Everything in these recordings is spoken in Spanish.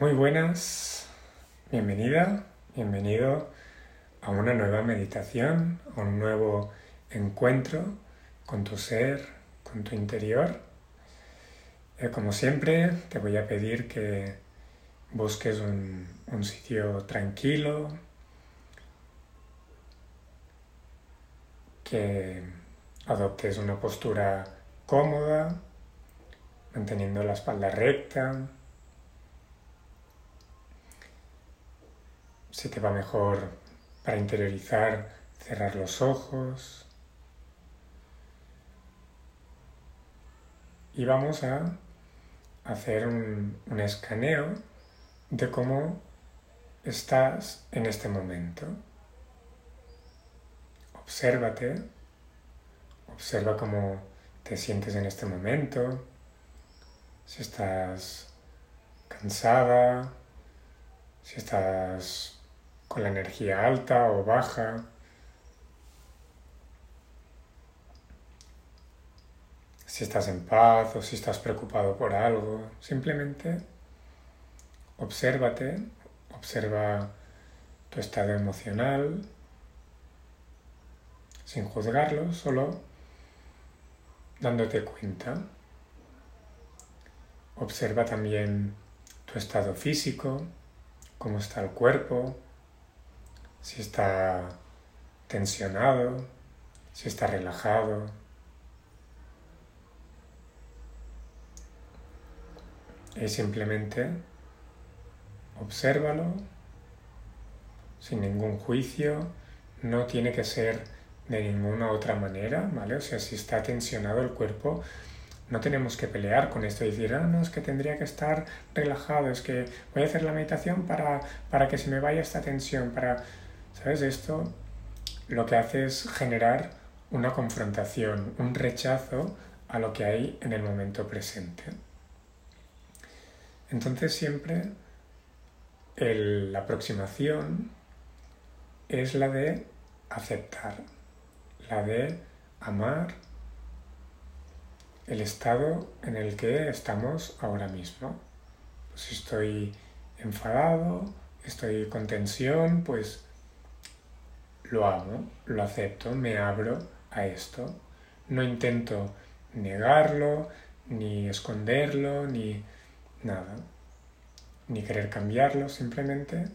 Muy buenas, bienvenida, bienvenido a una nueva meditación, a un nuevo encuentro con tu ser, con tu interior. Eh, como siempre, te voy a pedir que busques un, un sitio tranquilo, que adoptes una postura cómoda, manteniendo la espalda recta, Si te va mejor para interiorizar, cerrar los ojos. Y vamos a hacer un, un escaneo de cómo estás en este momento. Obsérvate, observa cómo te sientes en este momento, si estás cansada, si estás con la energía alta o baja. Si estás en paz o si estás preocupado por algo, simplemente obsérvate, observa tu estado emocional sin juzgarlo, solo dándote cuenta. Observa también tu estado físico, cómo está el cuerpo, si está tensionado, si está relajado. Y simplemente obsérvalo sin ningún juicio, no tiene que ser de ninguna otra manera, ¿vale? O sea, si está tensionado el cuerpo, no tenemos que pelear con esto y decir, ah, no, es que tendría que estar relajado, es que voy a hacer la meditación para, para que se me vaya esta tensión, para ¿Sabes? Esto lo que hace es generar una confrontación, un rechazo a lo que hay en el momento presente. Entonces siempre la aproximación es la de aceptar, la de amar el estado en el que estamos ahora mismo. Pues estoy enfadado, estoy con tensión, pues lo amo, lo acepto, me abro a esto. No intento negarlo, ni esconderlo, ni nada, ni querer cambiarlo, simplemente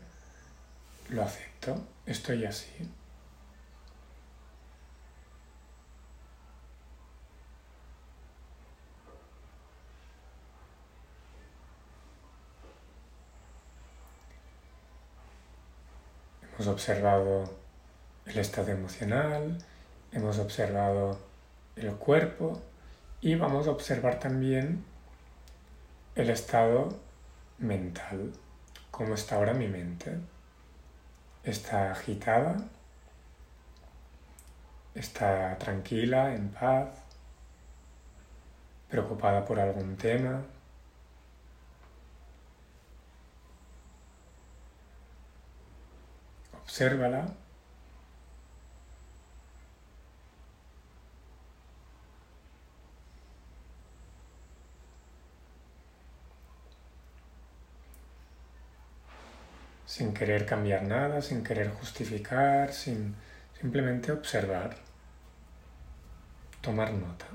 lo acepto, estoy así. Hemos observado el estado emocional, hemos observado el cuerpo y vamos a observar también el estado mental, cómo está ahora mi mente. Está agitada, está tranquila, en paz, preocupada por algún tema. Obsérvala sin querer cambiar nada, sin querer justificar, sin simplemente observar, tomar nota,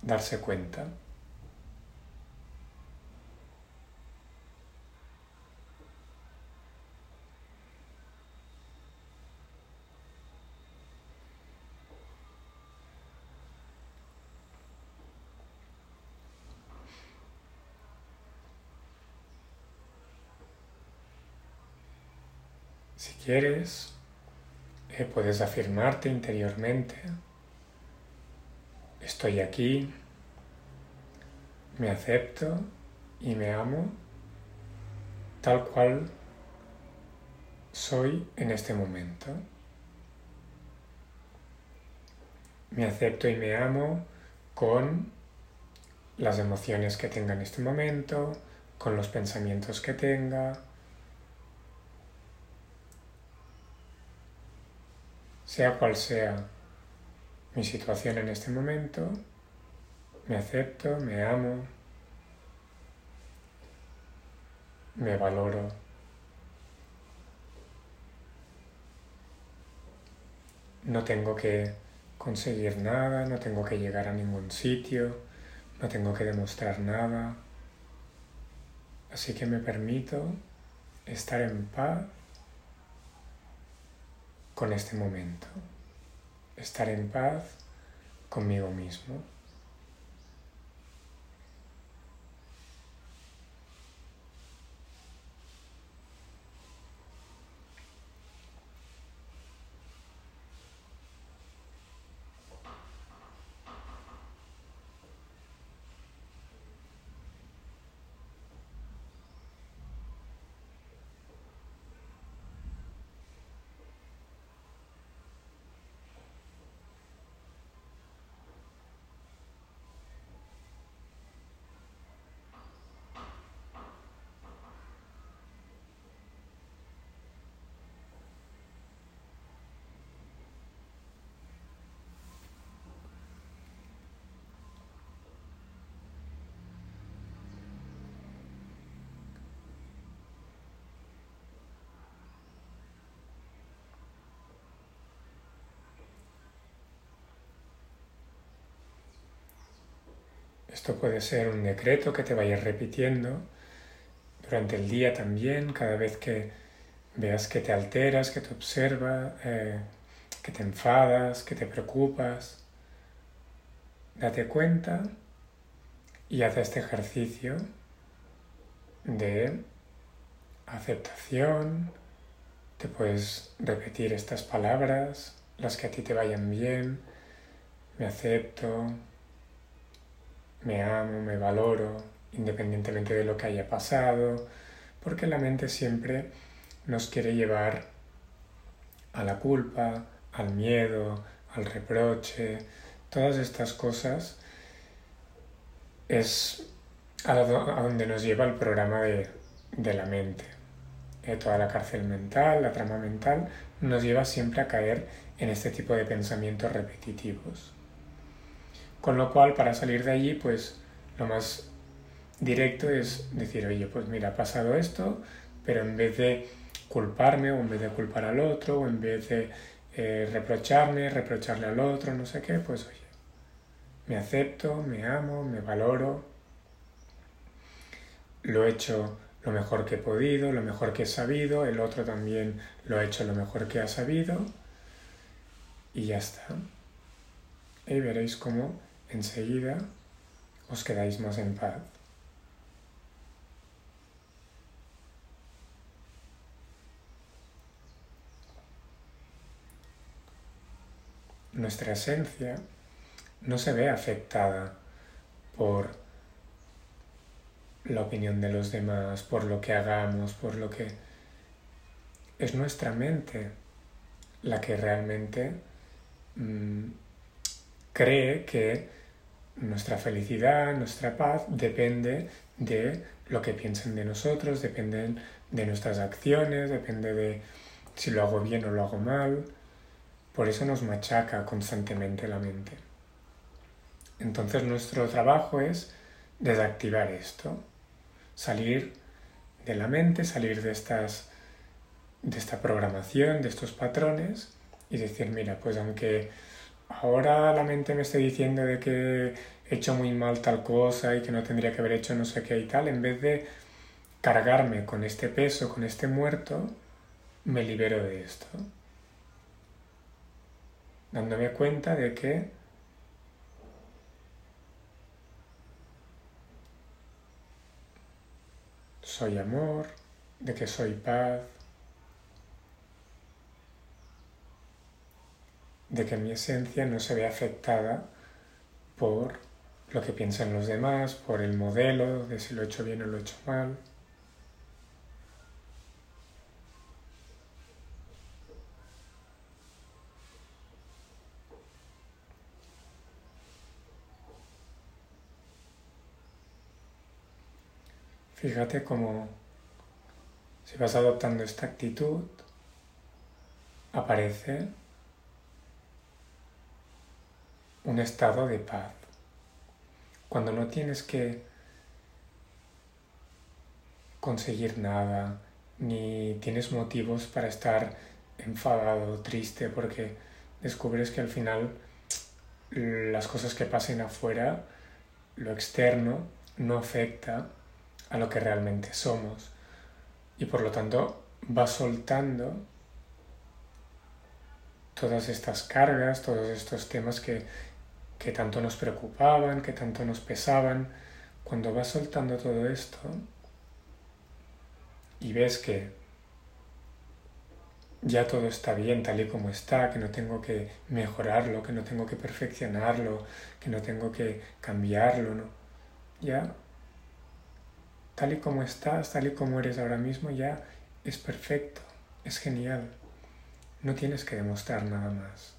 darse cuenta. Quieres, eh, puedes afirmarte interiormente, estoy aquí, me acepto y me amo tal cual soy en este momento. Me acepto y me amo con las emociones que tenga en este momento, con los pensamientos que tenga, sea cual sea mi situación en este momento, me acepto, me amo. me valoro. No tengo que conseguir nada, no tengo que llegar a ningún sitio, no tengo que demostrar nada. Así que me permito estar en paz con este momento, estar en paz conmigo mismo. Esto puede ser un decreto que te vayas repitiendo durante el día también, cada vez que veas que te alteras, que te observas, eh, que te enfadas, que te preocupas. Date cuenta y haz este ejercicio de aceptación. Te puedes repetir estas palabras, las que a ti te vayan bien. Me acepto, me amo, me valoro, independientemente de lo que haya pasado, porque la mente siempre nos quiere llevar a la culpa, al miedo, al reproche, todas estas cosas es a donde nos lleva el programa de, la mente. Eh, toda la cárcel mental, la trama mental, nos lleva siempre a caer en este tipo de pensamientos repetitivos. Con lo cual, para salir de allí, pues lo más directo es decir, oye, pues mira, ha pasado esto, pero en vez de culparme o en vez de culpar al otro o en vez de eh, reprocharme, reprocharle al otro, no sé qué, pues oye, me acepto, me amo, me valoro, lo he hecho lo mejor que he podido, lo mejor que he sabido, el otro también lo ha hecho lo mejor que ha sabido y ya está. Y veréis cómo enseguida os quedáis más en paz. Nuestra esencia no se ve afectada por la opinión de los demás, por lo que hagamos, por lo que... Es nuestra mente la que realmente mm, cree que nuestra felicidad, nuestra paz depende de lo que piensen de nosotros, dependen de nuestras acciones, depende de si lo hago bien o lo hago mal. Por eso nos machaca constantemente la mente. Entonces nuestro trabajo es desactivar esto, salir de la mente, salir de estas de esta programación, de estos patrones y decir, mira, pues aunque ahora la mente me está diciendo de que he hecho muy mal tal cosa y que no tendría que haber hecho no sé qué y tal, en vez de cargarme con este peso, con este muerto, me libero de esto. Dándome cuenta de que soy amor, de que soy paz, de que mi esencia no se ve afectada por lo que piensan los demás, por el modelo de si lo he hecho bien o lo he hecho mal. Fíjate cómo si vas adoptando esta actitud, aparece un estado de paz. Cuando no tienes que conseguir nada, ni tienes motivos para estar enfadado, triste, porque descubres que al final las cosas que pasen afuera, lo externo, no afecta a lo que realmente somos. Y por lo tanto vas soltando todas estas cargas, todos estos temas que, que tanto nos preocupaban, que tanto nos pesaban. Cuando vas soltando todo esto y ves que ya todo está bien tal y como está, que no tengo que mejorarlo, que no tengo que perfeccionarlo, que no tengo que cambiarlo, ¿no? Ya, tal y como estás, tal y como eres ahora mismo, ya es perfecto, es genial. No tienes que demostrar nada más.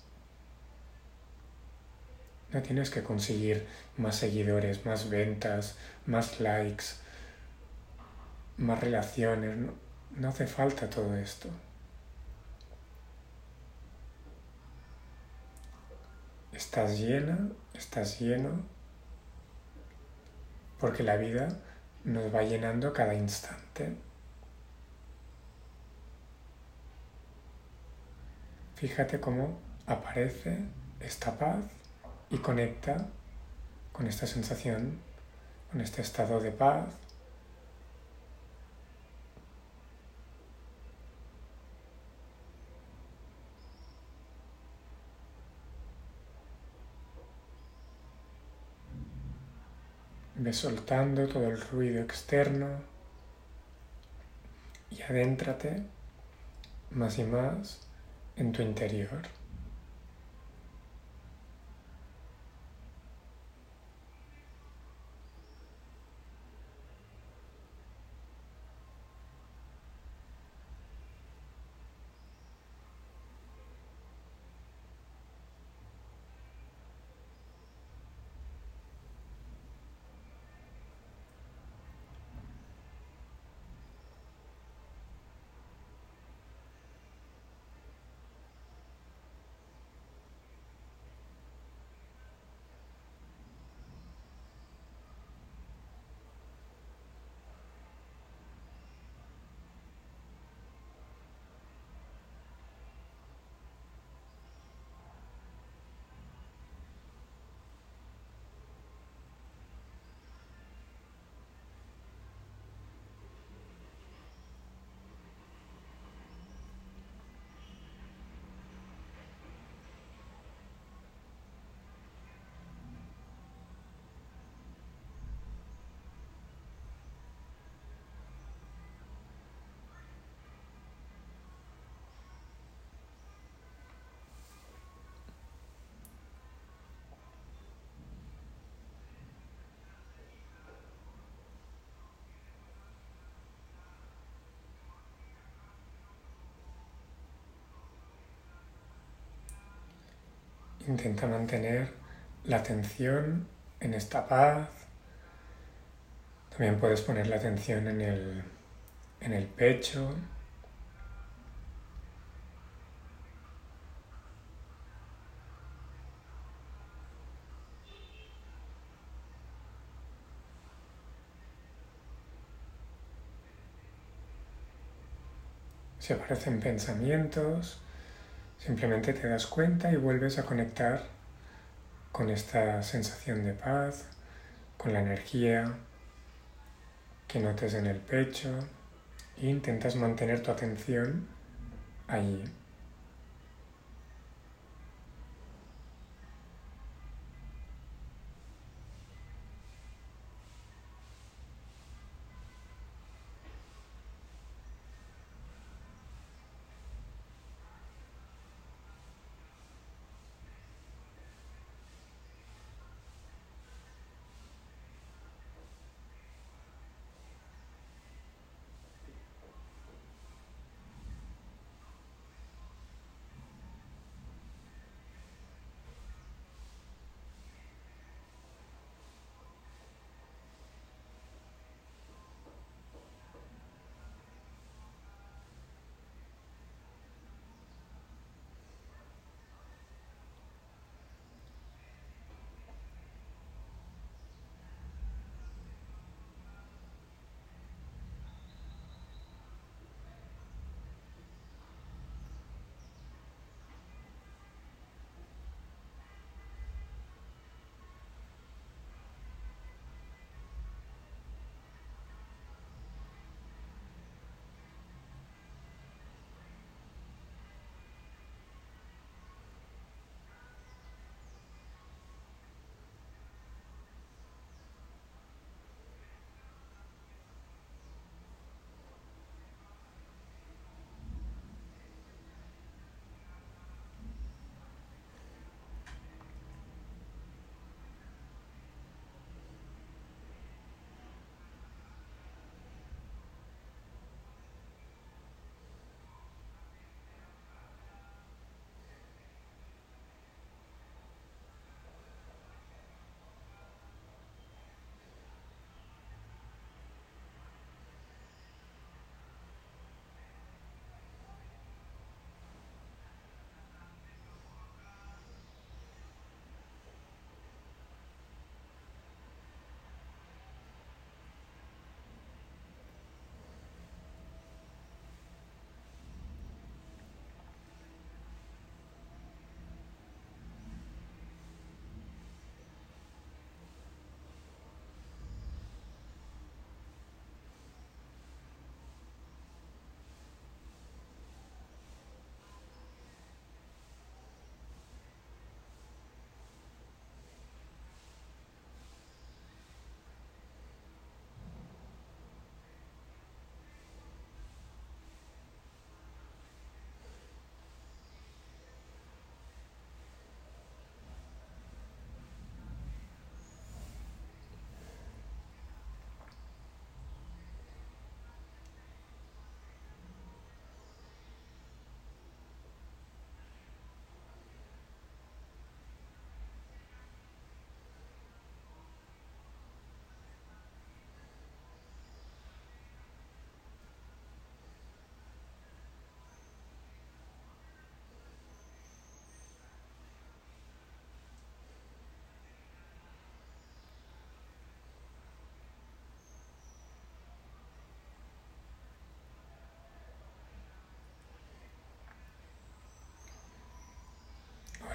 No tienes que conseguir más seguidores, más ventas, más likes, más relaciones. No, hace falta todo esto. estás llena, estás lleno, porque la vida nos va llenando cada instante. Fíjate cómo aparece esta paz y conecta con esta sensación, con este estado de paz, Ve soltando todo el ruido externo y adéntrate más y más en tu interior. Intenta mantener la atención en esta paz. También puedes poner la atención en el, en el pecho. Si aparecen pensamientos, Simplemente te das cuenta y vuelves a conectar con esta sensación de paz, con la energía que notes en el pecho e intentas mantener tu atención ahí.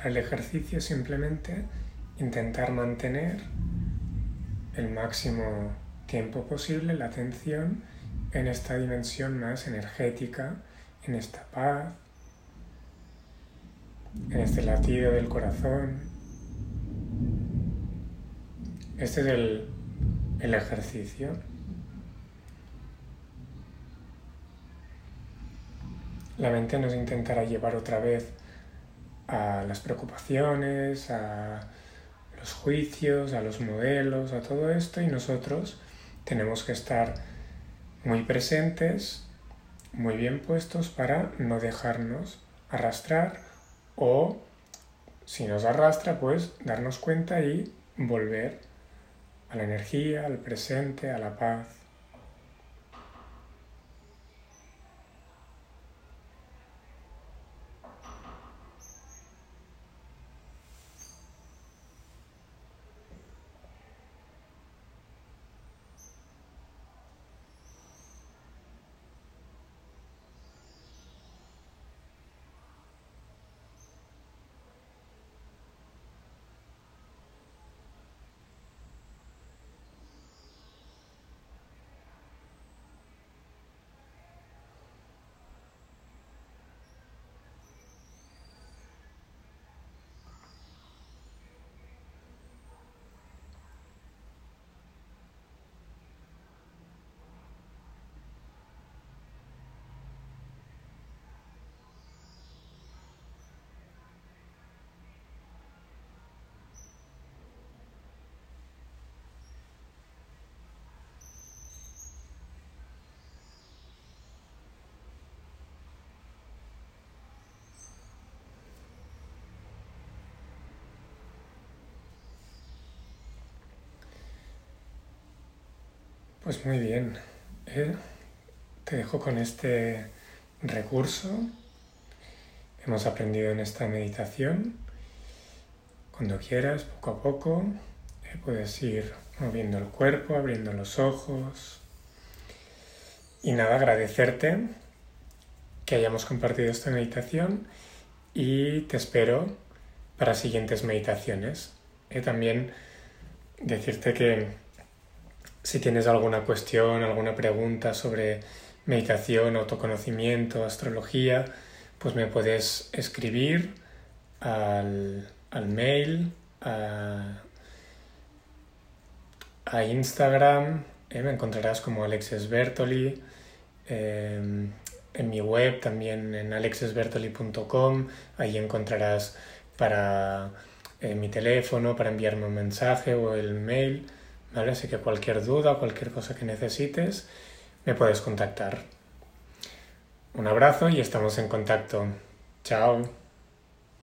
El ejercicio simplemente intentar mantener el máximo tiempo posible la atención en esta dimensión más energética, en esta paz, en este latido del corazón. Este es el, el ejercicio. La mente nos intentará llevar otra vez a las preocupaciones, a los juicios, a los modelos, a todo esto y nosotros tenemos que estar muy presentes, muy bien puestos para no dejarnos arrastrar o si nos arrastra pues darnos cuenta y volver a la energía, al presente, a la paz. Pues muy bien. ¿eh? Te dejo con este recurso hemos aprendido en esta meditación. Cuando quieras, poco a poco, ¿eh? puedes ir moviendo el cuerpo, abriendo los ojos. Y nada, agradecerte que hayamos compartido esta meditación y te espero para siguientes meditaciones. ¿eh? También decirte que si tienes alguna cuestión, alguna pregunta sobre meditación, autoconocimiento, astrología, pues me puedes escribir al, mail, a, Instagram, eh, me encontrarás como Alexis Bertoli, em, en mi web también en alexesbertoli.com, ahí encontrarás para eh, mi teléfono, para enviarme un mensaje o el mail. Así que cualquier duda, cualquier cosa que necesites, me puedes contactar. Un abrazo y estamos en contacto. Chao.